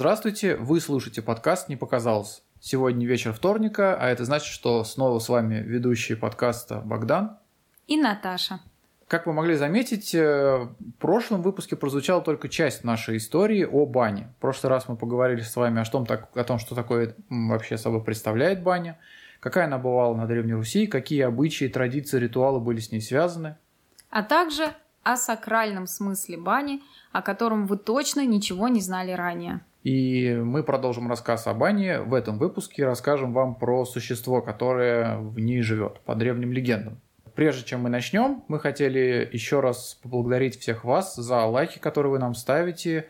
здравствуйте, вы слушаете подкаст «Не показалось». Сегодня вечер вторника, а это значит, что снова с вами ведущие подкаста Богдан и Наташа. Как вы могли заметить, э, в прошлом выпуске прозвучала только часть нашей истории о бане. В прошлый раз мы поговорили с вами о том, о том что такое вообще собой представляет баня, какая она бывала на Древней Руси, какие обычаи, традиции, ритуалы были с ней связаны. А также о сакральном смысле бани, о котором вы точно ничего не знали ранее. И мы продолжим рассказ о бане. В этом выпуске расскажем вам про существо, которое в ней живет, по древним легендам. Прежде чем мы начнем, мы хотели еще раз поблагодарить всех вас за лайки, которые вы нам ставите,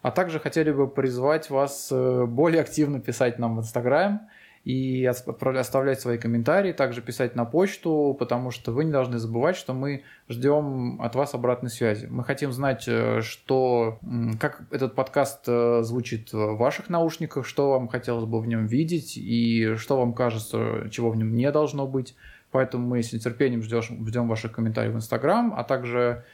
а также хотели бы призвать вас э, более активно писать нам в Инстаграм – и оставлять свои комментарии, также писать на почту, потому что вы не должны забывать, что мы ждем от вас обратной связи. Мы хотим знать, э, что, как этот подкаст э, звучит в ваших наушниках, что вам хотелось бы в нем видеть и что вам кажется, чего в нем не должно быть. Поэтому мы с нетерпением ждем, ждем ваших комментариев в Инстаграм, а также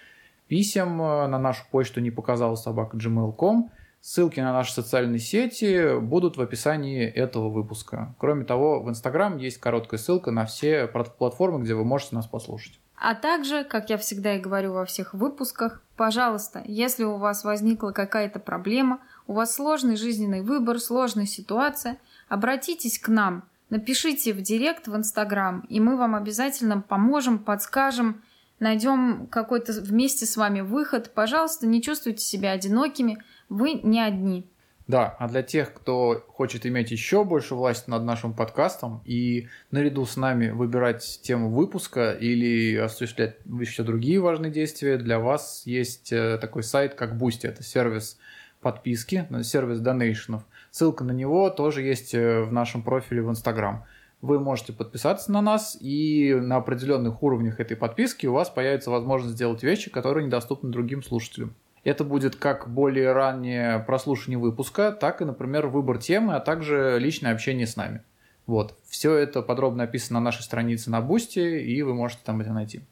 писем э, на нашу почту не показала собака gmail.com Ссылки на наши социальные сети будут в описании этого выпуска. Кроме того, в Инстаграм есть короткая ссылка на все платформы, где вы можете нас послушать. А также, как я всегда и говорю во всех выпусках, пожалуйста, если у вас возникла какая-то проблема, у вас сложный жизненный выбор, сложная ситуация, обратитесь к нам, напишите в директ в Инстаграм, и мы вам обязательно поможем, подскажем, найдем какой-то вместе с вами выход. Пожалуйста, не чувствуйте себя одинокими, вы не одни. Да, а для тех, кто хочет иметь еще больше власти над нашим подкастом и наряду с нами выбирать тему выпуска или осуществлять еще другие важные действия, для вас есть э, такой сайт, как Boosty. Это сервис подписки, сервис donation ов. Ссылка на него тоже есть э, в нашем профиле в Инстаграм вы можете подписаться на нас, и на определенных уровнях этой подписки у вас появится возможность сделать вещи, которые недоступны другим слушателям. Это будет как более раннее прослушивание выпуска, так и, например, выбор темы, а также личное общение с нами. Вот. Все это подробно описано на нашей странице на Boosty, и вы можете там это найти.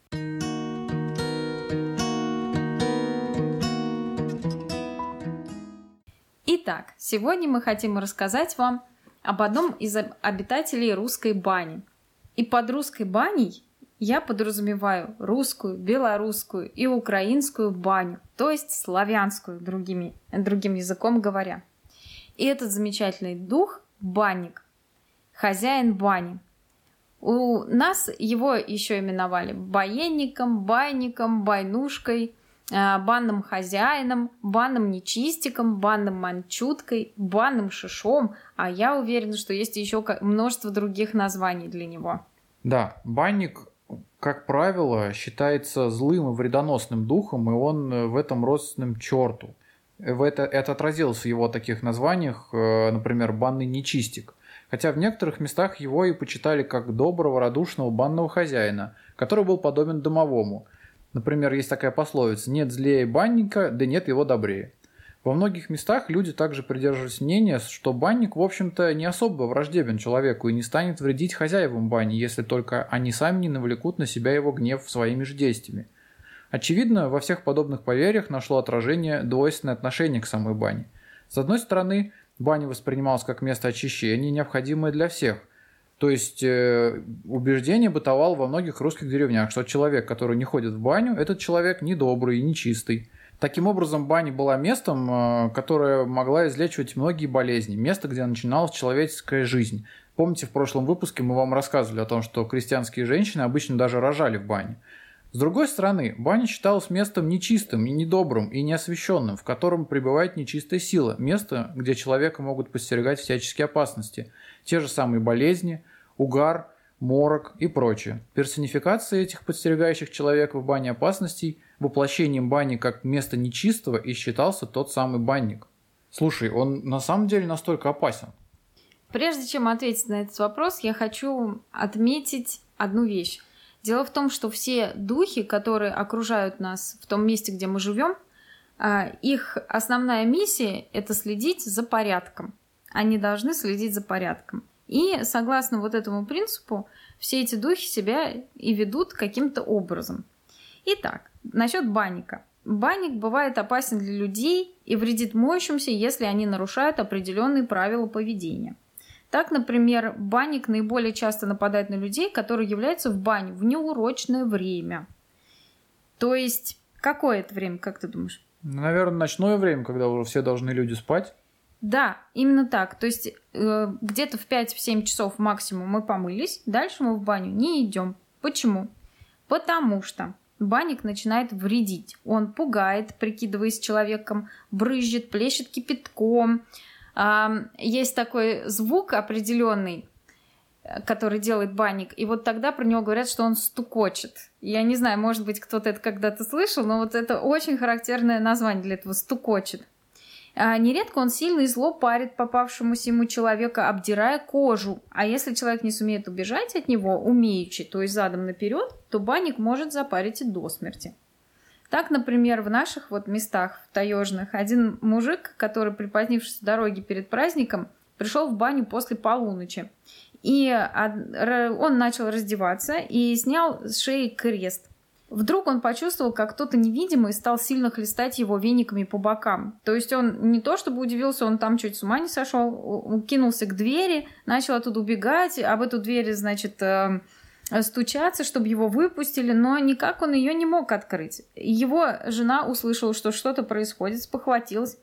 Итак, сегодня мы хотим рассказать вам об одном из обитателей русской бани. И под русской баней я подразумеваю русскую, белорусскую и украинскую баню, то есть славянскую, другими, другим языком говоря. И этот замечательный дух – банник, хозяин бани. У нас его еще именовали баянником, байником, байнушкой, а, банным хозяином, банным нечистиком, банным манчуткой, банным шишом, а я уверена, что есть еще множество других названий для него. Да, банник, как правило, считается злым и вредоносным духом, и он э, в этом родственным черту. Это, это отразилось в его таких названиях, э, например, банный нечистик. Хотя в некоторых местах его и почитали как доброго, радушного банного хозяина, который был подобен домовому – Например, есть такая пословица «нет злее банника, да нет его добрее». Во многих местах люди также придерживались мнения, что банник, в общем-то, не особо враждебен человеку и не станет вредить хозяевам бани, если только они сами не навлекут на себя его гнев своими же действиями. Очевидно, во всех подобных поверьях нашло отражение двойственное отношение к самой бане. С одной стороны, баня воспринималась как место очищения, необходимое для всех, то есть э, убеждение бытовало во многих русских деревнях, что человек, который не ходит в баню, этот человек недобрый и нечистый. Таким образом, баня была местом, э, которое могла излечивать многие болезни, место, где начиналась человеческая жизнь. Помните, в прошлом выпуске мы вам рассказывали о том, что крестьянские женщины обычно даже рожали в бане. С другой стороны, баня считалась местом нечистым и недобрым и неосвященным, в котором пребывает нечистая сила, место, где человека могут подстерегать всяческие опасности – те же самые болезни, угар, морок и прочее. Персонификация этих подстерегающих человека в бане опасностей воплощением бани как места нечистого и считался тот самый банник. Слушай, он на самом деле настолько опасен? Прежде чем ответить на этот вопрос, я хочу отметить одну вещь. Дело в том, что все духи, которые окружают нас в том месте, где мы живем, а, их основная миссия – это следить за порядком. Они должны следить за порядком. И согласно вот этому принципу, все эти духи себя и ведут каким-то образом. Итак, насчет банника. банник бывает опасен для людей и вредит моющимся, если они нарушают определенные правила поведения. Так, например, банник наиболее часто нападает на людей, которые являются в баню в неурочное время. То есть, какое это время, как ты думаешь? Ну, наверное, ночное время, когда уже все должны люди спать. Да, именно так. То есть э, где-то в 5-7 часов максимум мы помылись, дальше мы в баню не идем. Почему? Потому что банник начинает вредить. Он пугает, прикидываясь человеком, брызжет, плещет кипятком. А, есть такой звук определенный, который делает банник, и вот тогда про него говорят, что он стукочет. Я не знаю, может быть, кто-то это когда-то слышал, но вот это очень характерное название для этого стукочет. А, нередко он сильно и зло парит попавшемуся ему человека, обдирая кожу. А если человек не сумеет убежать от него, умеючи, то есть задом наперед, то банник может запарить и до смерти. Так, например, в наших вот местах, в таежных, один мужик, который, припозднившись с дороги перед праздником, пришел в баню после полуночи. И он начал раздеваться и снял с шеи крест. Вдруг он почувствовал, как кто-то невидимый стал сильно хлестать его вениками по бокам. То есть он не то чтобы удивился, он там чуть с ума не сошел, кинулся к двери, начал оттуда убегать, об эту дверь, значит, э, стучаться, чтобы его выпустили, но никак он ее не мог открыть. Его жена услышала, что что-то происходит, спохватилась,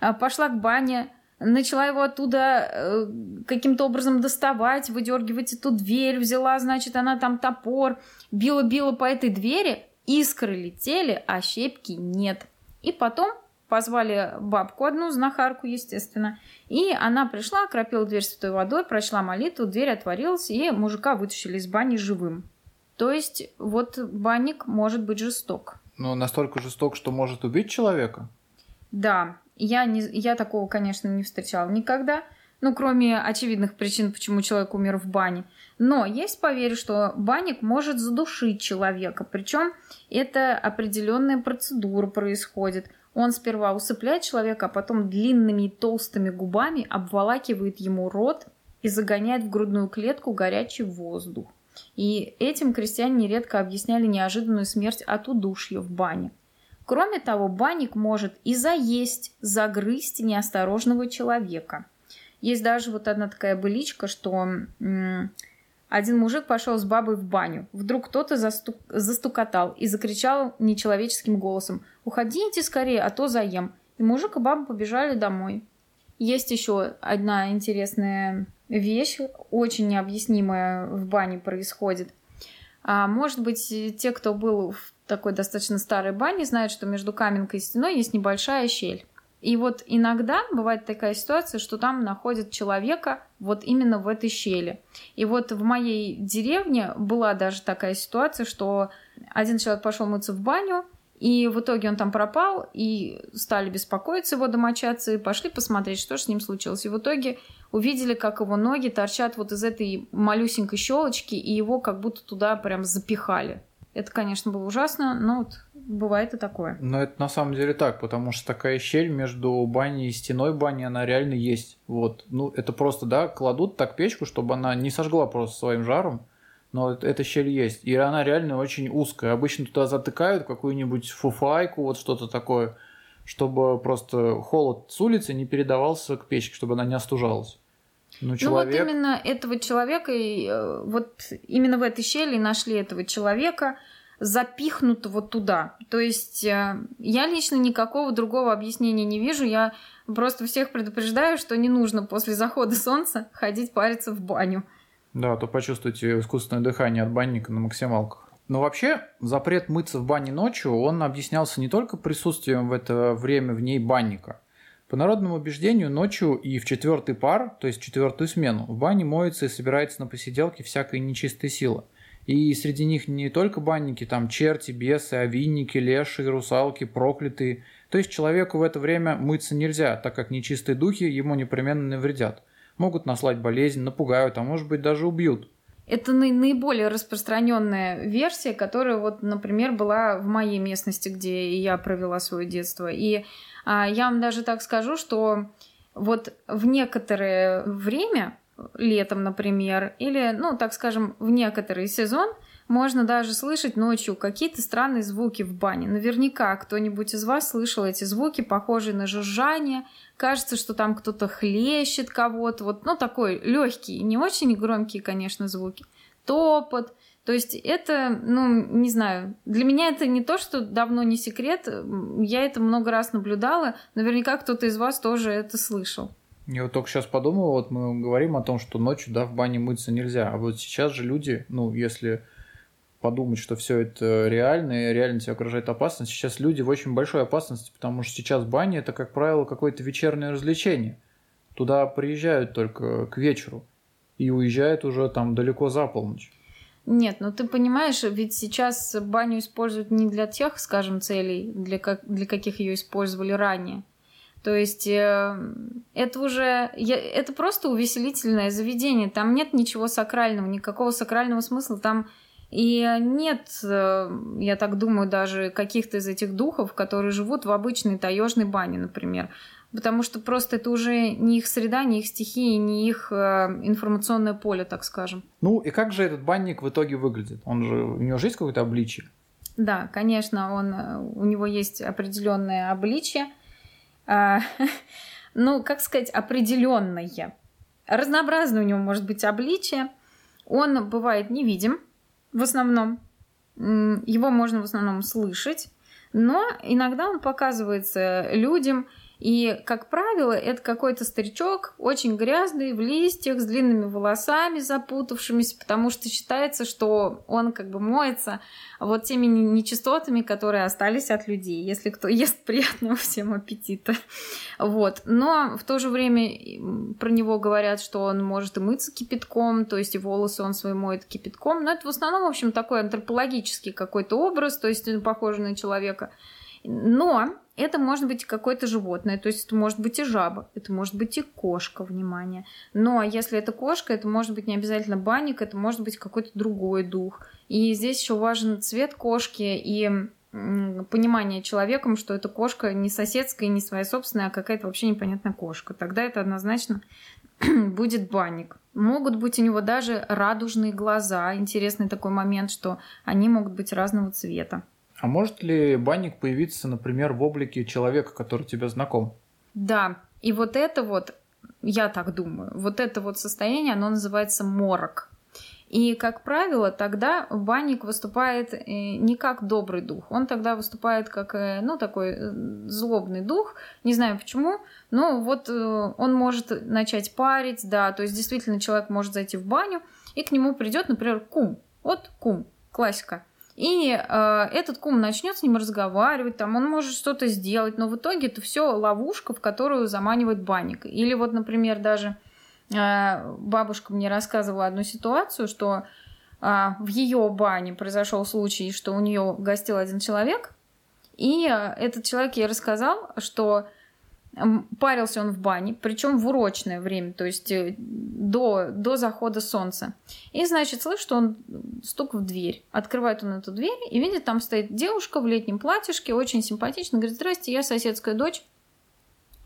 э, пошла к бане, начала его оттуда э, каким-то образом доставать, выдергивать эту дверь, взяла, значит, она там топор, била-била по этой двери, искры летели, а щепки нет. И потом позвали бабку одну, знахарку, естественно, и она пришла, окропила дверь святой водой, прочла молитву, дверь отворилась, и мужика вытащили из бани живым. То есть вот банник может быть жесток. Ну, настолько жесток, что может убить человека? Да, я, не, я такого, конечно, не встречала никогда. Ну, кроме очевидных причин, почему человек умер в бане. Но есть поверь, что банник может задушить человека. Причем это определенная процедура происходит. Он сперва усыпляет человека, а потом длинными и толстыми губами обволакивает ему рот и загоняет в грудную клетку горячий воздух. И этим крестьяне нередко объясняли неожиданную смерть от удушья в бане. Кроме того, банник может и заесть, загрызть неосторожного человека. Есть даже вот одна такая быличка, что один мужик пошел с бабой в баню. Вдруг кто-то застук... застукотал и закричал нечеловеческим голосом «Уходите скорее, а то заем». И мужик и баба побежали домой. Есть еще одна интересная вещь, очень необъяснимая в бане происходит. А, может быть, те, кто был в такой достаточно старой бане, знают, что между каменкой и стеной есть небольшая щель. И вот иногда бывает такая ситуация, что там находят человека вот именно в этой щели. И вот в моей деревне была даже такая ситуация, что один человек пошел мыться в баню, и в итоге он там пропал, и стали беспокоиться его домочадцы, и пошли посмотреть, что же с ним случилось. И в итоге увидели, как его ноги торчат вот из этой малюсенькой щелочки, и его как будто туда прям запихали. Это, конечно, было ужасно, но вот бывает и такое. Но это на самом деле так, потому что такая щель между баней и стеной бани, она реально есть. Вот. Ну, это просто, да, кладут так печку, чтобы она не сожгла просто своим жаром, но эта щель есть. И она реально очень узкая. Обычно туда затыкают какую-нибудь фуфайку, вот что-то такое, чтобы просто холод с улицы не передавался к печке, чтобы она не остужалась. Ну, человек... ну вот именно этого человека, и, э, вот именно в этой щели нашли этого человека, запихнутого туда. То есть э, я лично никакого другого объяснения не вижу. Я просто всех предупреждаю, что не нужно после захода солнца ходить париться в баню. Да, то почувствуйте искусственное дыхание от банника на максималках. Но вообще запрет мыться в бане ночью, он объяснялся не только присутствием в это время в ней банника – по народному убеждению, ночью и в четвертый пар, то есть четвертую смену, в бане моется и собирается на посиделке всякая нечистая сила. И среди них не только банники, там черти, бесы, овинники, леши, русалки, проклятые. То есть человеку в это время мыться нельзя, так как нечистые духи ему непременно навредят. Могут наслать болезнь, напугают, а может быть даже убьют. Это наиболее распространенная версия, которая вот, например, была в моей местности, где я провела свое детство. И я вам даже так скажу, что вот в некоторое время, летом, например, или, ну, так скажем, в некоторый сезон, можно даже слышать ночью какие-то странные звуки в бане. Наверняка кто-нибудь из вас слышал эти звуки, похожие на жужжание. Кажется, что там кто-то хлещет кого-то. Вот, ну, такой легкий, не очень громкие, конечно, звуки. Топот. То есть это, ну, не знаю, для меня это не то, что давно не секрет. Я это много раз наблюдала. Наверняка кто-то из вас тоже это слышал. Я вот только сейчас подумал, вот мы говорим о том, что ночью, да, в бане мыться нельзя. А вот сейчас же люди, ну, если подумать, что все это реально, и реально тебе окружает опасность. Сейчас люди в очень большой опасности, потому что сейчас баня это, как правило, какое-то вечернее развлечение. Туда приезжают только к вечеру и уезжают уже там далеко за полночь. Нет, ну ты понимаешь, ведь сейчас баню используют не для тех, скажем, целей, для, как, для каких ее использовали ранее. То есть э, это уже я, это просто увеселительное заведение. Там нет ничего сакрального, никакого сакрального смысла. Там и нет, э, я так думаю, даже каких-то из этих духов, которые живут в обычной таежной бане, например. Потому что просто это уже не их среда, не их стихии, не их э, информационное поле, так скажем. Ну и как же этот банник в итоге выглядит? Он же, у него же есть какое-то обличие? Да, конечно, он, э, у него есть определенное обличие. А, ну, как сказать, определенное. Разнообразное у него может быть обличие. Он бывает невидим, в основном. Его можно в основном слышать, но иногда он показывается людям, и, как правило, это какой-то старичок, очень грязный, в листьях, с длинными волосами запутавшимися, потому что считается, что он как бы моется вот теми нечистотами, которые остались от людей, если кто ест приятного всем аппетита. Вот. Но в то же время про него говорят, что он может и мыться кипятком, то есть и волосы он свои моет кипятком. Но это в основном, в общем, такой антропологический какой-то образ, то есть похожий на человека. Но это может быть какое-то животное, то есть это может быть и жаба, это может быть и кошка, внимание. Но если это кошка, это может быть не обязательно банник, это может быть какой-то другой дух. И здесь еще важен цвет кошки и понимание человеком, что эта кошка не соседская, не своя собственная, а какая-то вообще непонятная кошка. Тогда это однозначно будет банник. Могут быть у него даже радужные глаза. Интересный такой момент, что они могут быть разного цвета. А может ли банник появиться, например, в облике человека, который тебе знаком? Да, и вот это вот, я так думаю, вот это вот состояние, оно называется морок. И, как правило, тогда банник выступает э, не как добрый дух, он тогда выступает как, э, ну, такой э, злобный дух, не знаю почему, но вот он может начать парить, да, то есть действительно человек может зайти в баню, и к нему придет, например, кум. Вот кум, классика. И э, этот кум начнет с ним разговаривать, там он может что-то сделать, но в итоге это все ловушка, в которую заманивает банник. Или вот, например, даже э, бабушка мне рассказывала одну ситуацию, что э, в ее бане произошел случай, что у нее гостил один человек, и э, этот человек ей рассказал, что Парился он в бане, причем в урочное время, то есть э, до, до захода солнца. И, значит, слышит, что он стук в дверь. Открывает он эту дверь и видит, там стоит девушка в летнем платьишке, очень симпатично. Говорит, здрасте, я соседская дочь.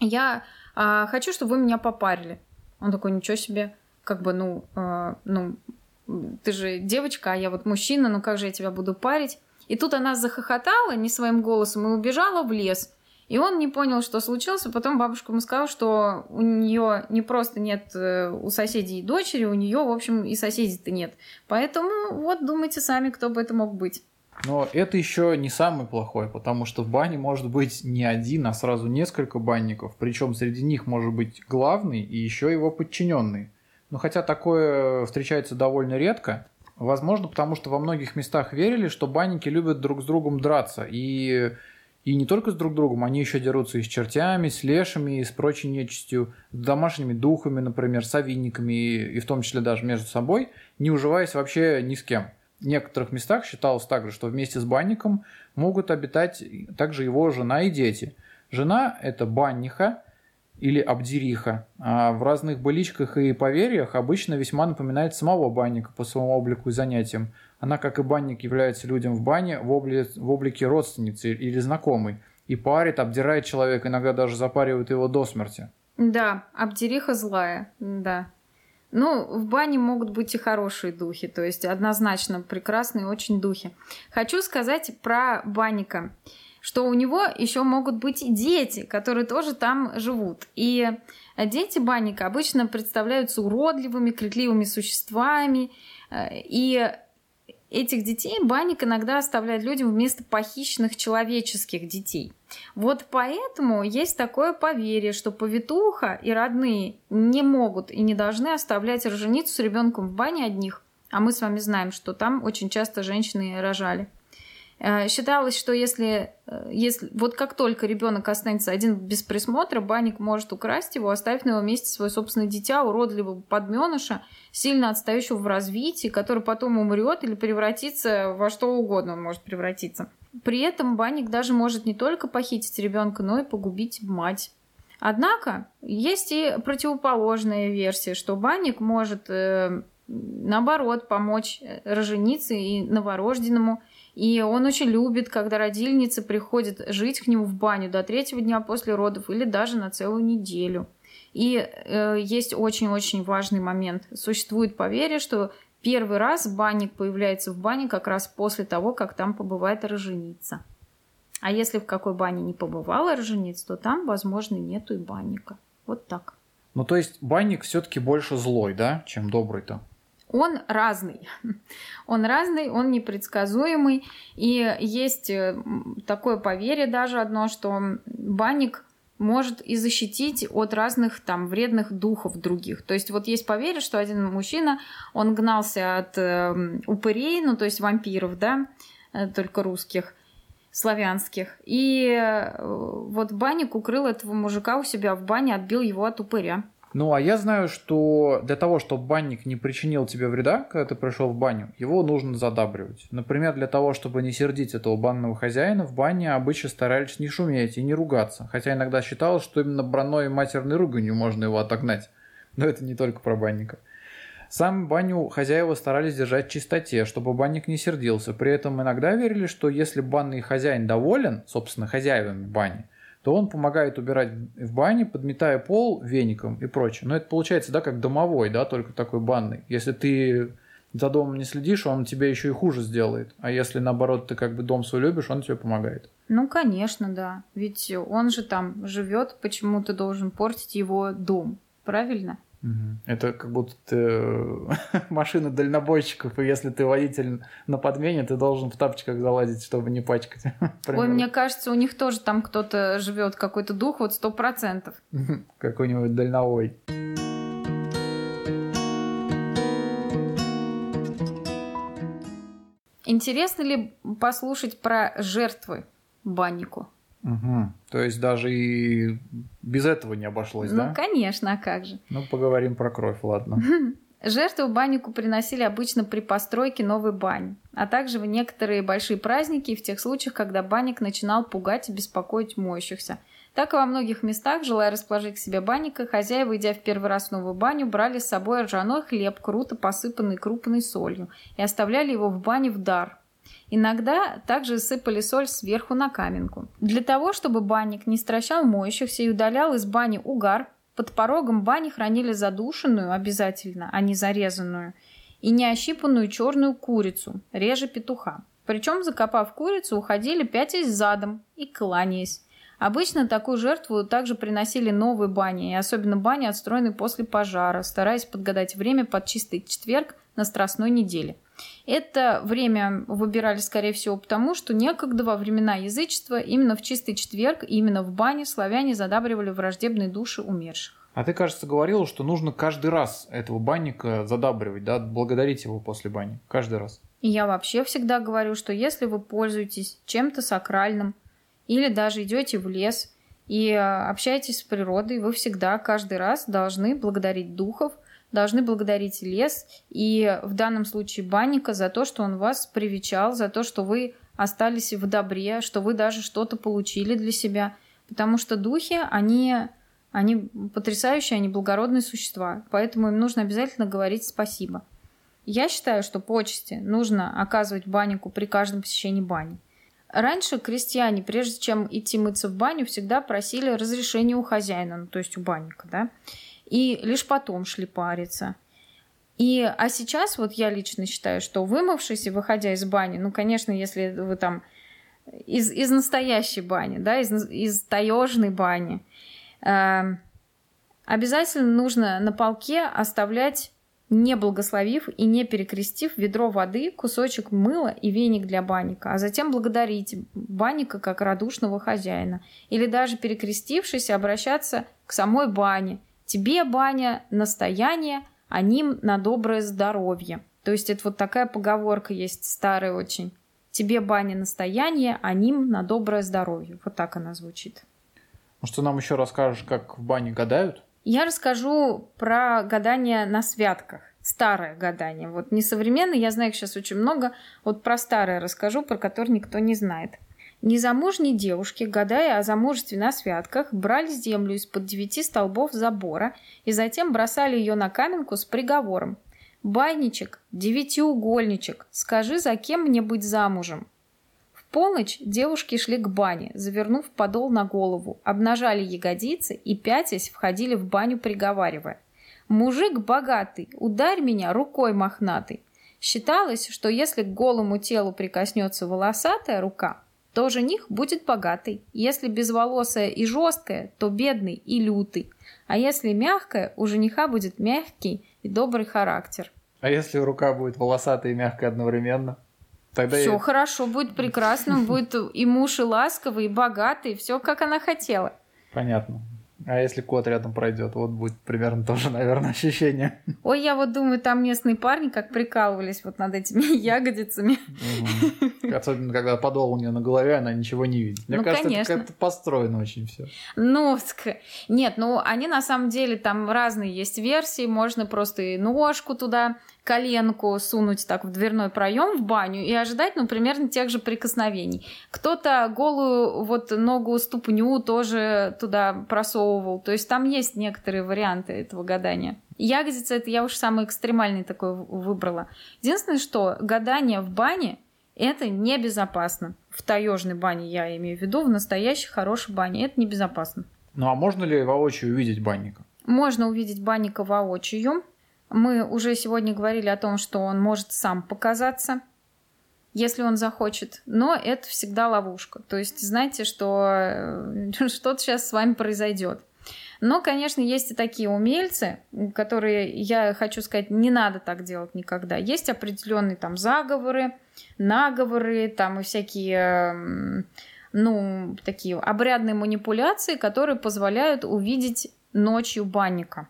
Я а, хочу, чтобы вы меня попарили. Он такой, ничего себе, как бы, ну, а, ну, ты же девочка, а я вот мужчина, ну как же я тебя буду парить? И тут она захохотала не своим голосом и убежала в лес. И он не понял, что случилось. Потом бабушка ему сказала, что у нее не просто нет э, у соседей дочери, у нее, в общем, и соседей-то нет. Поэтому вот думайте сами, кто бы это мог быть. Но это еще не самый плохой, потому что в бане может быть не один, а сразу несколько банников. Причем среди них может быть главный и еще его подчиненный. Но хотя такое встречается довольно редко, возможно, потому что во многих местах верили, что банники любят друг с другом драться. И и не только с друг другом, они еще дерутся и с чертями, с лешами, и с прочей нечистью, с домашними духами, например, с овинниками, и, в том числе даже между собой, не уживаясь вообще ни с кем. В некоторых местах считалось также, что вместе с банником могут обитать также его жена и дети. Жена – это банниха или абдириха. А в разных быличках и поверьях обычно весьма напоминает самого банника по своему облику и занятиям. Она, как и банник, является людям в бане в, обли... в облике родственницы или знакомой. И парит, обдирает человека, иногда даже запаривает его до смерти. Да, обдериха злая, да. Ну, в бане могут быть и хорошие духи, то есть однозначно прекрасные очень духи. Хочу сказать про банника, что у него еще могут быть и дети, которые тоже там живут. И дети банника обычно представляются уродливыми, крикливыми существами, и этих детей банник иногда оставляет людям вместо похищенных человеческих детей. Вот поэтому есть такое поверье, что повитуха и родные не могут и не должны оставлять роженицу с ребенком в бане одних. А мы с вами знаем, что там очень часто женщины рожали. Э, считалось, что если, э, если вот как только ребенок останется один без присмотра, банник может украсть его, оставив на его месте свое собственное дитя, уродливого подменыша, сильно отстающего в развитии, который потом умрет или превратится во что угодно он может превратиться. При этом банник даже может не только похитить ребенка, но и погубить мать. Однако есть и противоположная версия, что банник может э, наоборот помочь роженице и новорожденному – и он очень любит, когда родильница приходит жить к нему в баню до третьего дня после родов или даже на целую неделю. И э, есть очень-очень важный момент. Существует поверье, что первый раз банник появляется в бане как раз после того, как там побывает роженица. А если в какой бане не побывала роженица, то там, возможно, нету и банника. Вот так. Ну, то есть банник все-таки больше злой, да, чем добрый-то? Он разный. Он разный, он непредсказуемый. И есть э, такое поверье даже одно, что банник может и защитить от разных там вредных духов других. То есть вот есть поверье, что один мужчина, он гнался от э, упырей, ну то есть вампиров, да, э, только русских, славянских. И э, вот банник укрыл этого мужика у себя в бане, отбил его от упыря. Ну, а я знаю, что для того, чтобы банник не причинил тебе вреда, когда ты пришел в баню, его нужно задабривать. Например, для того, чтобы не сердить этого банного хозяина, в бане обычно старались не шуметь и не ругаться. Хотя иногда считалось, что именно браной и матерной руганью можно его отогнать. Но это не только про банника. Сам баню хозяева старались держать в чистоте, чтобы банник не сердился. При этом иногда верили, что если банный хозяин доволен, собственно, хозяевами бани, то он помогает убирать в бане, подметая пол веником и прочее. Но это получается, да, как домовой, да, только такой банный. Если ты за домом не следишь, он тебе еще и хуже сделает. А если, наоборот, ты как бы дом свой любишь, он тебе помогает. Ну, конечно, да. Ведь он же там живет, почему ты должен портить его дом, правильно? Это как будто ты машина дальнобойщиков, и если ты водитель на подмене, ты должен в тапочках залазить, чтобы не пачкать. Ой, мне кажется, у них тоже там кто-то живет, какой-то дух, вот сто процентов. Какой-нибудь дальновой. Интересно ли послушать про жертвы баннику? Угу. То есть даже и без этого не обошлось, ну, да? Ну, конечно, а как же? Ну, поговорим про кровь, ладно. Жертву баннику приносили обычно при постройке новой бани, а также в некоторые большие праздники и в тех случаях, когда банник начинал пугать и беспокоить моющихся. Так и во многих местах, желая расположить к себе банника, хозяева, идя в первый раз в новую баню, брали с собой ржаной хлеб, круто посыпанный крупной солью, и оставляли его в бане в дар, Иногда также сыпали соль сверху на каменку. Для того, чтобы банник не стращал моющихся и удалял из бани угар, под порогом бани хранили задушенную обязательно, а не зарезанную, и неощипанную черную курицу, реже петуха. Причем, закопав курицу, уходили пятясь задом и кланяясь. Обычно такую жертву также приносили новые бани, и особенно бани, отстроенные после пожара, стараясь подгадать время под чистый четверг на Страстной неделе. Это время выбирали, скорее всего, потому, что некогда во времена язычества именно в чистый четверг, именно в бане славяне задабривали враждебные души умерших. А ты, кажется, говорил, что нужно каждый раз этого банника задабривать, да, благодарить его после бани. Каждый раз. И я вообще всегда говорю, что если вы пользуетесь чем-то сакральным или даже идете в лес и общаетесь с природой, вы всегда каждый раз должны благодарить духов, должны благодарить лес и в данном случае банника за то, что он вас привечал, за то, что вы остались в добре, что вы даже что-то получили для себя. Потому что духи, они, они потрясающие, они благородные существа, поэтому им нужно обязательно говорить спасибо. Я считаю, что почести нужно оказывать баннику при каждом посещении бани. Раньше крестьяне, прежде чем идти мыться в баню, всегда просили разрешения у хозяина, ну, то есть у банника, да и лишь потом шли париться. И, а сейчас вот я лично считаю, что вымывшись и выходя из бани, ну, конечно, если вы там из, из настоящей бани, да, из, из таежной бани, э, обязательно нужно на полке оставлять не благословив и не перекрестив ведро воды, кусочек мыла и веник для банника, а затем благодарить банника как радушного хозяина. Или даже перекрестившись, обращаться к самой бане. Тебе, баня, настояние, а ним на доброе здоровье. То есть это вот такая поговорка есть старая очень. Тебе баня настояние, а ним на доброе здоровье. Вот так она звучит. Может, ты нам еще расскажешь, как в бане гадают? Я расскажу про гадание на святках. Старое гадание. Вот не современное, я знаю их сейчас очень много. Вот про старое расскажу, про которое никто не знает. Незамужние девушки, гадая о замужестве на святках, брали землю из-под девяти столбов забора и затем бросали ее на каменку с приговором. «Байничек, девятиугольничек, скажи, за кем мне быть замужем?» Полночь девушки шли к бане, завернув подол на голову, обнажали ягодицы и, пятясь, входили в баню, приговаривая. «Мужик богатый, ударь меня рукой мохнатой». Считалось, что если к голому телу прикоснется волосатая рука, то жених будет богатый. Если безволосая и жесткая, то бедный и лютый. А если мягкая, у жениха будет мягкий и добрый характер. А если рука будет волосатая и мягкая одновременно? Тогда все я... хорошо, будет прекрасно, будет и муж, и ласковый, и богатый, все как она хотела. Понятно. А если кот рядом пройдет, вот будет примерно тоже, наверное, ощущение. Ой, я вот думаю, там местные парни как прикалывались вот над этими ягодицами. Особенно, когда подол у нее на голове, она ничего не видит. Мне ну, кажется, конечно. это как-то построено очень все. Ну, нет, ну, они на самом деле, там разные есть версии, можно просто и ножку туда коленку сунуть так в дверной проем в баню и ожидать, ну, примерно тех же прикосновений. Кто-то голую вот ногу, ступню тоже туда просовывал. То есть там есть некоторые варианты этого гадания. Ягодица это я уж самый экстремальный такой выбрала. Единственное, что гадание в бане это небезопасно. В таежной бане я имею в виду, в настоящей хорошей бане. Это небезопасно. Ну а можно ли воочию увидеть банника? Можно увидеть банника воочию. Мы уже сегодня говорили о том, что он может сам показаться, если он захочет, но это всегда ловушка. То есть знаете, что э, что-то сейчас с вами произойдет. Но, конечно, есть и такие умельцы, которые, я хочу сказать, не надо так делать никогда. Есть определенные там заговоры, наговоры, там и всякие, ну, такие обрядные манипуляции, которые позволяют увидеть ночью банника.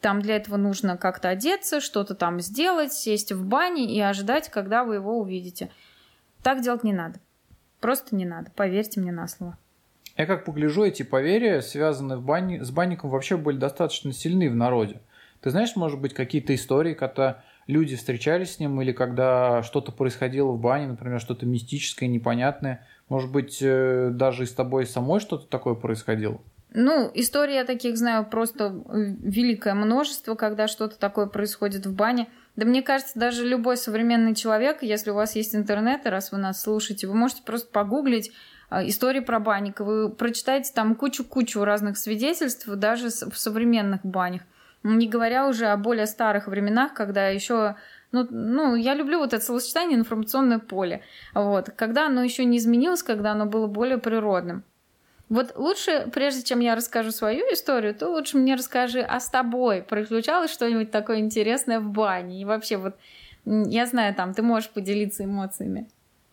Там для этого нужно как-то одеться, что-то там сделать, сесть в бане и ожидать, когда вы его увидите. Так делать не надо. Просто не надо, поверьте мне на слово. Я как погляжу, эти поверья, связанные в бане, с банником, вообще были достаточно сильны в народе. Ты знаешь, может быть, какие-то истории, когда люди встречались с ним, или когда что-то происходило в бане, например, что-то мистическое, непонятное. Может быть, э, даже и с тобой самой что-то такое происходило? Ну, истории я таких знаю просто великое множество, когда что-то такое происходит в бане. Да мне кажется, даже любой современный человек, если у вас есть интернет, и раз вы нас слушаете, вы можете просто погуглить э, истории про банника. Вы прочитаете там кучу-кучу разных свидетельств, даже в современных банях. Не говоря уже о более старых временах, когда еще ну, ну, я люблю вот это словосочетание информационное поле. Вот. Когда оно еще не изменилось, когда оно было более природным. Вот лучше, прежде чем я расскажу свою историю, то лучше мне расскажи, а с тобой приключалось что-нибудь такое интересное в бане? И вообще вот, я знаю, там, ты можешь поделиться эмоциями.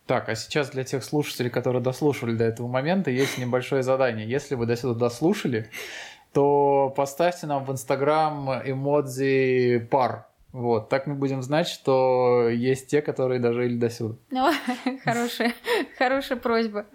Так, а сейчас для тех слушателей, которые дослушали до этого момента, есть небольшое задание. Если вы до сюда дослушали, то поставьте нам в Инстаграм эмодзи пар. Вот, так мы будем знать, что есть те, которые дожили до сюда. Ну, хорошая, хорошая просьба.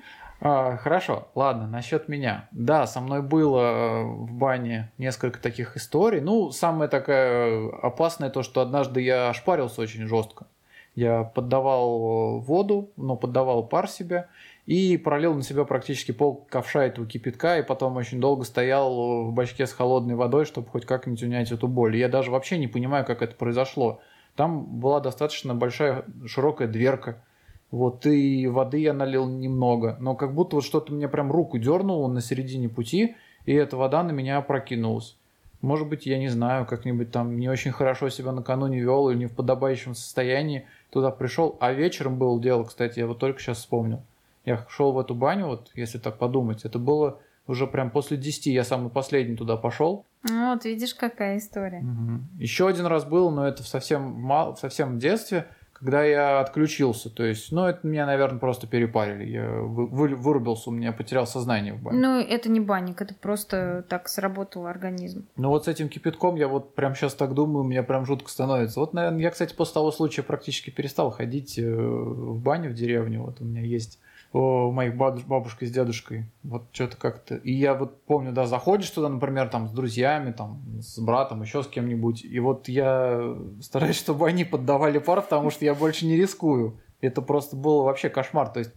А, хорошо, ладно, насчет меня. Да, со мной было э, в бане несколько таких историй. Ну, самая такая опасная то, что однажды я ошпарился очень жестко. Я поддавал воду, но поддавал пар себе и пролил на себя практически пол ковша этого кипятка, и потом очень долго стоял в бачке с холодной водой, чтобы хоть как-нибудь унять эту боль. я даже вообще не понимаю, как это произошло. Там была достаточно большая широкая дверка, вот, и воды я налил немного, но как будто вот что-то мне прям руку дернуло на середине пути, и эта вода на меня опрокинулась. Может быть, я не знаю, как-нибудь там не очень хорошо себя накануне вел или не в подобающем состоянии туда пришел. А вечером было дело, кстати, я вот только сейчас вспомнил. Я шел в эту баню, вот если так подумать, это было уже прям после 10, я самый последний туда пошел. Вот, видишь, какая история. Угу. Еще один раз был, но это в совсем, мал, в совсем детстве – когда я отключился. То есть, ну, это меня, наверное, просто перепарили. Я вы, вы, вырубился, у меня потерял сознание в бане. Ну, это не банник, это просто так сработал организм. Ну, вот с этим кипятком я вот прям сейчас так думаю, мне прям жутко становится. Вот, наверное, я, кстати, после того случая практически перестал ходить э, в баню в деревню. Вот у меня есть у моих бабушкой с дедушкой. Вот что-то как-то... И я вот помню, да, заходишь туда, например, там с друзьями, там, с братом, еще с кем-нибудь. И вот я стараюсь, чтобы они поддавали пар, потому что я больше не рискую. Это просто было вообще кошмар. То есть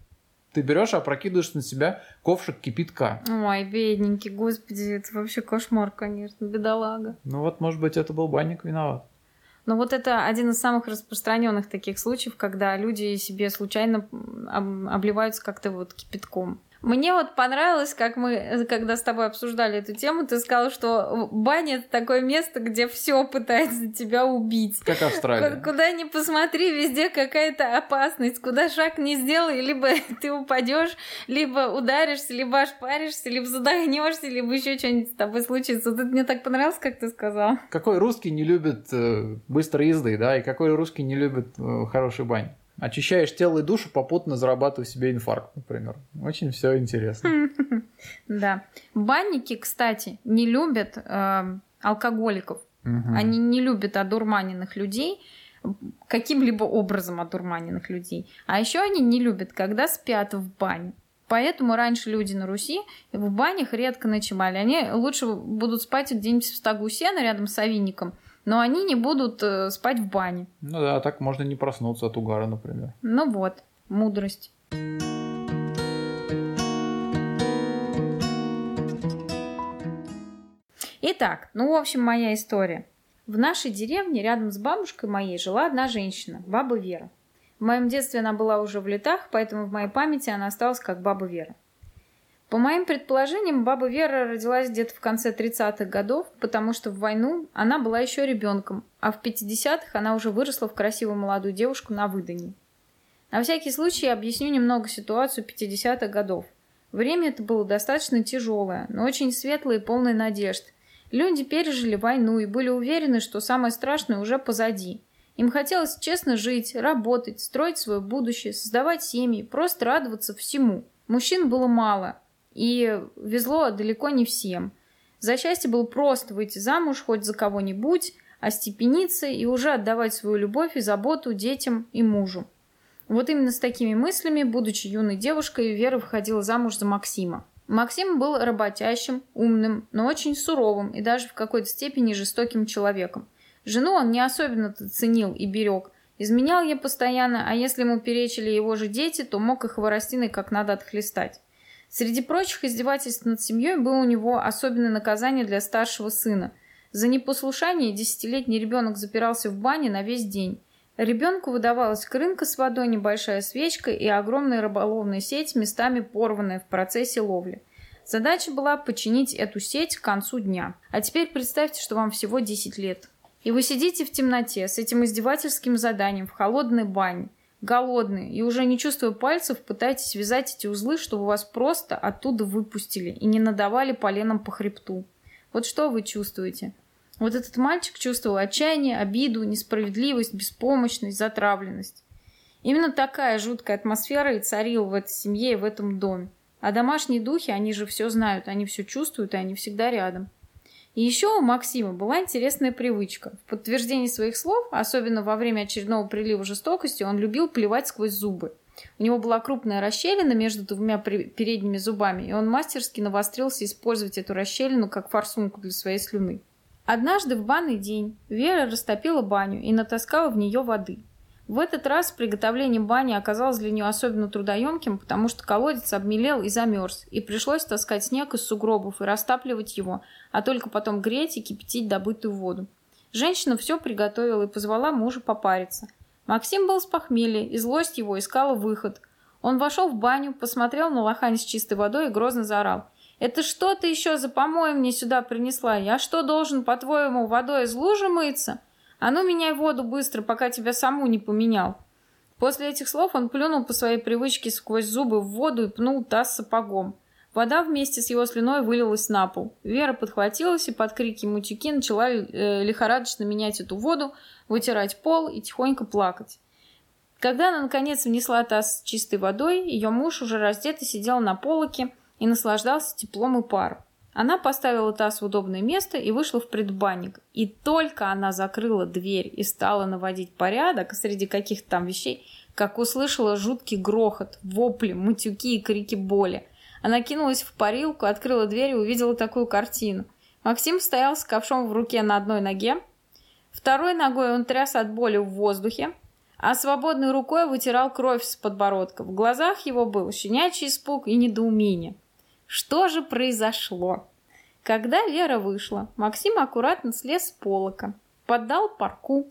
ты берешь и опрокидываешь на себя ковшик кипятка. Ой, бедненький, господи, это вообще кошмар, конечно, бедолага. Ну вот, может быть, это был банник виноват. Но вот это один из самых распространенных таких случаев, когда люди себе случайно обливаются как-то вот кипятком. Мне вот понравилось, как мы, когда с тобой обсуждали эту тему, ты сказал, что баня это такое место, где все пытается тебя убить. Как Австралия. Куда ни посмотри, везде какая-то опасность. Куда шаг не сделай, либо ты упадешь, либо ударишься, либо ошпаришься, либо задохнешься, либо еще что-нибудь с тобой случится. Вот это мне так понравилось, как ты сказал. Какой русский не любит э, быстрой езды, да, и какой русский не любит э, хорошей бань? Очищаешь тело и душу, попутно зарабатывая себе инфаркт, например. Очень все интересно. Да. Банники, кстати, не любят э, алкоголиков. Они не любят одурманенных людей, каким-либо образом одурманенных людей. А еще они не любят, когда спят в бане. Поэтому раньше люди на Руси в банях редко ночевали. Они лучше будут спать где-нибудь в стогу сена рядом с овинником, но они не будут э, спать в бане. Ну да, так можно не проснуться от угара, например. Ну вот, мудрость. Итак, ну, в общем, моя история. В нашей деревне рядом с бабушкой моей жила одна женщина, баба Вера. В моем детстве она была уже в летах, поэтому в моей памяти она осталась как баба Вера. По моим предположениям, баба Вера родилась где-то в конце 30-х годов, потому что в войну она была еще ребенком, а в 50-х она уже выросла в красивую молодую девушку на выдании. На всякий случай объясню немного ситуацию 50-х годов. Время это было достаточно тяжелое, но очень светлое и полное надежд. Люди пережили войну и были уверены, что самое страшное уже позади. Им хотелось честно жить, работать, строить свое будущее, создавать семьи, просто радоваться всему. Мужчин было мало, и везло далеко не всем. За счастье было просто выйти замуж хоть за кого-нибудь, остепениться и уже отдавать свою любовь и заботу детям и мужу. Вот именно с такими мыслями, будучи юной девушкой, Вера выходила замуж за Максима. Максим был работящим, умным, но очень суровым и даже в какой-то степени жестоким человеком. Жену он не особенно ценил и берег. Изменял ей постоянно, а если ему перечили его же дети, то мог их хворостиной как надо отхлестать. Среди прочих издевательств над семьей было у него особенное наказание для старшего сына. За непослушание десятилетний ребенок запирался в бане на весь день. Ребенку выдавалась крынка с водой, небольшая свечка и огромная рыболовная сеть, местами порванная в процессе ловли. Задача была починить эту сеть к концу дня. А теперь представьте, что вам всего 10 лет. И вы сидите в темноте с этим издевательским заданием в холодной бане голодные и уже не чувствуя пальцев, пытаетесь связать эти узлы, чтобы вас просто оттуда выпустили и не надавали поленом по хребту. Вот что вы чувствуете? Вот этот мальчик чувствовал отчаяние, обиду, несправедливость, беспомощность, затравленность. Именно такая жуткая атмосфера и царила в этой семье и в этом доме. А домашние духи, они же все знают, они все чувствуют, и они всегда рядом. И еще у Максима была интересная привычка. В подтверждении своих слов, особенно во время очередного прилива жестокости, он любил плевать сквозь зубы. У него была крупная расщелина между двумя передними зубами, и он мастерски навострился использовать эту расщелину как форсунку для своей слюны. Однажды в банный день Вера растопила баню и натаскала в нее воды. В этот раз приготовление бани оказалось для нее особенно трудоемким, потому что колодец обмелел и замерз, и пришлось таскать снег из сугробов и растапливать его, а только потом греть и кипятить добытую воду. Женщина все приготовила и позвала мужа попариться. Максим был с похмелья, и злость его искала выход. Он вошел в баню, посмотрел на лохань с чистой водой и грозно заорал. Это что ты еще за помой мне сюда принесла? Я что, должен, по-твоему, водой из лужи мыться? А ну, меняй воду быстро, пока тебя саму не поменял. После этих слов он плюнул по своей привычке сквозь зубы в воду и пнул таз сапогом. Вода вместе с его слюной вылилась на пол. Вера подхватилась и под крики мутюки начала э, лихорадочно менять эту воду, вытирать пол и тихонько плакать. Когда она, наконец, внесла таз с чистой водой, ее муж уже раздетый сидел на полоке и наслаждался теплом и паром. Она поставила таз в удобное место и вышла в предбанник. И только она закрыла дверь и стала наводить порядок среди каких-то там вещей, как услышала жуткий грохот, вопли, матюки и крики боли. Она кинулась в парилку, открыла дверь и увидела такую картину. Максим стоял с ковшом в руке на одной ноге, второй ногой он тряс от боли в воздухе, а свободной рукой вытирал кровь с подбородка. В глазах его был щенячий испуг и недоумение. Что же произошло? Когда Вера вышла, Максим аккуратно слез с полока, поддал парку,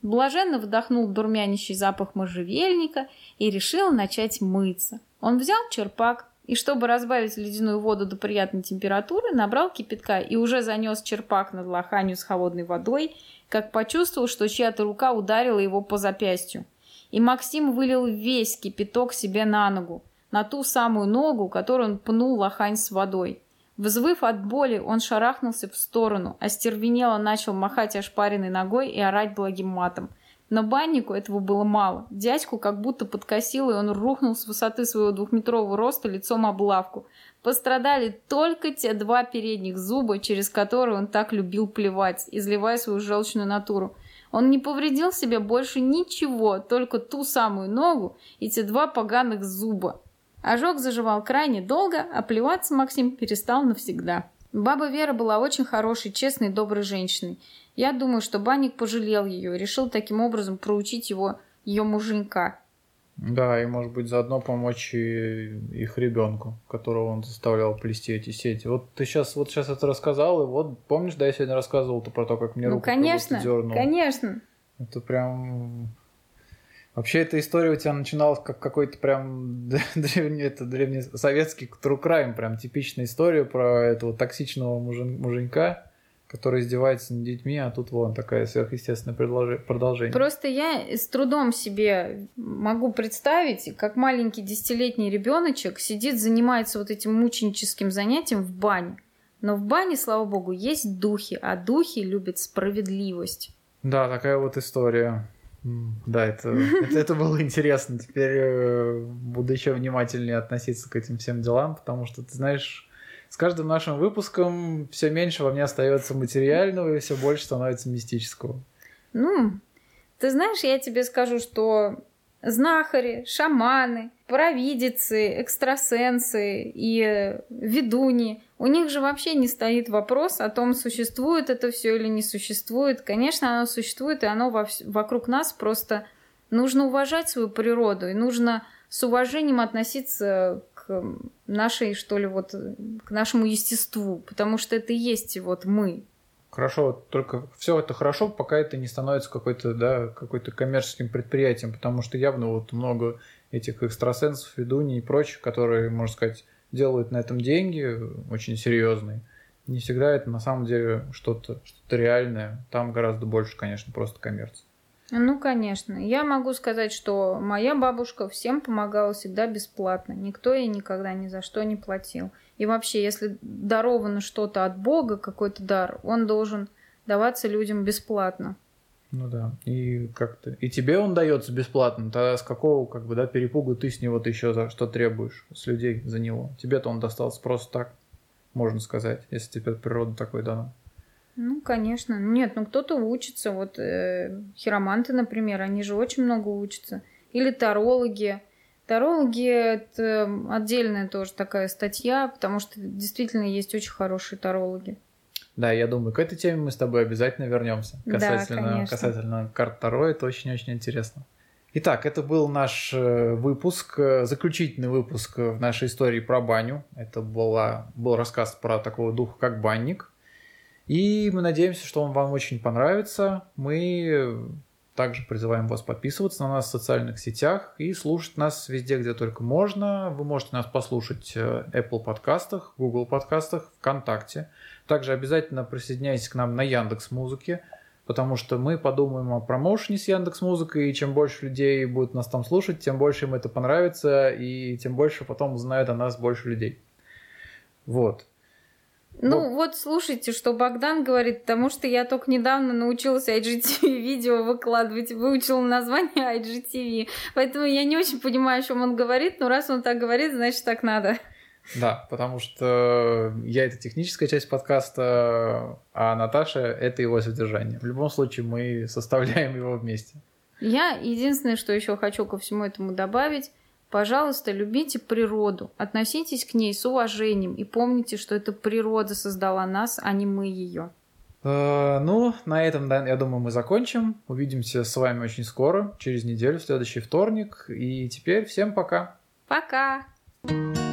блаженно вдохнул дурмянящий запах можжевельника и решил начать мыться. Он взял черпак и, чтобы разбавить ледяную воду до приятной температуры, набрал кипятка и уже занес черпак над лоханью с холодной водой, как почувствовал, что чья-то рука ударила его по запястью. И Максим вылил весь кипяток себе на ногу на ту самую ногу, которую он пнул лохань с водой. Взвыв от боли, он шарахнулся в сторону, остервенело начал махать ошпаренной ногой и орать благим матом. Но баннику этого было мало. Дядьку как будто подкосило, и он рухнул с высоты своего двухметрового роста лицом об лавку. Пострадали только те два передних зуба, через которые он так любил плевать, изливая свою желчную натуру. Он не повредил себе больше ничего, только ту самую ногу и те два поганых зуба. Ожог заживал крайне долго, а плеваться Максим перестал навсегда. Баба Вера была очень хорошей, честной, доброй женщиной. Я думаю, что Банник пожалел ее и решил таким образом проучить его, ее муженька. Да, и, может быть, заодно помочь и их ребенку, которого он заставлял плести эти сети. Вот ты сейчас, вот сейчас это рассказал, и вот помнишь, да, я сегодня рассказывал то про то, как мне ну, руку конечно, дернул. конечно. Это прям Вообще эта история у тебя начиналась как какой-то прям древний, это древнесоветский true crime, прям типичная история про этого токсичного мужен, муженька, который издевается над детьми, а тут вон такая сверхъестественное продолжение. Просто я с трудом себе могу представить, как маленький десятилетний ребеночек сидит, занимается вот этим мученическим занятием в бане. Но в бане, слава богу, есть духи, а духи любят справедливость. Да, такая вот история. Да, это, это, это было интересно. Теперь э, буду еще внимательнее относиться к этим всем делам, потому что, ты знаешь, с каждым нашим выпуском все меньше во мне остается материального и все больше становится мистического. Ну, ты знаешь, я тебе скажу, что знахари, шаманы, провидицы, экстрасенсы и ведуни. У них же вообще не стоит вопрос о том, существует это все или не существует. Конечно, оно существует, и оно во вокруг нас просто нужно уважать свою природу, и нужно с уважением относиться к нашей, что ли, вот, к нашему естеству, потому что это и есть вот мы. Хорошо, только все это хорошо, пока это не становится какой-то, да, какой-то коммерческим предприятием, потому что явно вот много этих экстрасенсов, ведуней и прочих, которые, можно сказать, делают на этом деньги очень серьезные. Не всегда это на самом деле что-то что реальное. Там гораздо больше, конечно, просто коммерция. Ну, конечно. Я могу сказать, что моя бабушка всем помогала всегда бесплатно. Никто ей никогда ни за что не платил. И вообще, если даровано что-то от Бога, какой-то дар, он должен даваться людям бесплатно. Ну да. И как-то. И тебе он дается бесплатно. Тогда с какого, как бы, да, перепугу ты с него ты еще за что требуешь с людей за него? Тебе-то он достался просто так, можно сказать, если тебе природа такой дана. Ну, конечно. Нет, ну кто-то учится. Вот э, хироманты, например, они же очень много учатся. Или тарологи. Тарологи – это отдельная тоже такая статья, потому что действительно есть очень хорошие тарологи. Да, я думаю, к этой теме мы с тобой обязательно вернемся. Касательно, да, касательно карт Таро, это очень-очень интересно. Итак, это был наш э, выпуск, э, заключительный выпуск в нашей истории про баню. Это была, был рассказ про такого духа, как банник. И мы надеемся, что он вам очень понравится. Мы Также призываем вас подписываться на нас в социальных сетях и слушать нас везде, где только можно. Вы можете нас послушать в Apple подкастах, Google подкастах, ВКонтакте. Также обязательно присоединяйтесь к нам на Яндекс Музыке, потому что мы подумаем о промоушене с Яндекс Музыкой, и чем больше людей будут нас там слушать, тем больше им это понравится, и тем больше потом узнают о нас больше людей. Вот. Ну вот. вот слушайте, что Богдан говорит, потому что я только недавно научилась IGTV видео выкладывать, выучила название IGTV, поэтому я не очень понимаю, о чем он говорит, но раз он так говорит, значит так надо. Да, потому что я это техническая часть подкаста, а Наташа это его содержание. В любом случае мы составляем его вместе. Я единственное, что еще хочу ко всему этому добавить, Пожалуйста, любите природу, относитесь к ней с уважением и помните, что это природа создала нас, а не мы ее. Э, ну, на этом, да, я думаю, мы закончим. Увидимся с вами очень скоро, через неделю, в следующий вторник. И теперь всем пока. Пока. thank you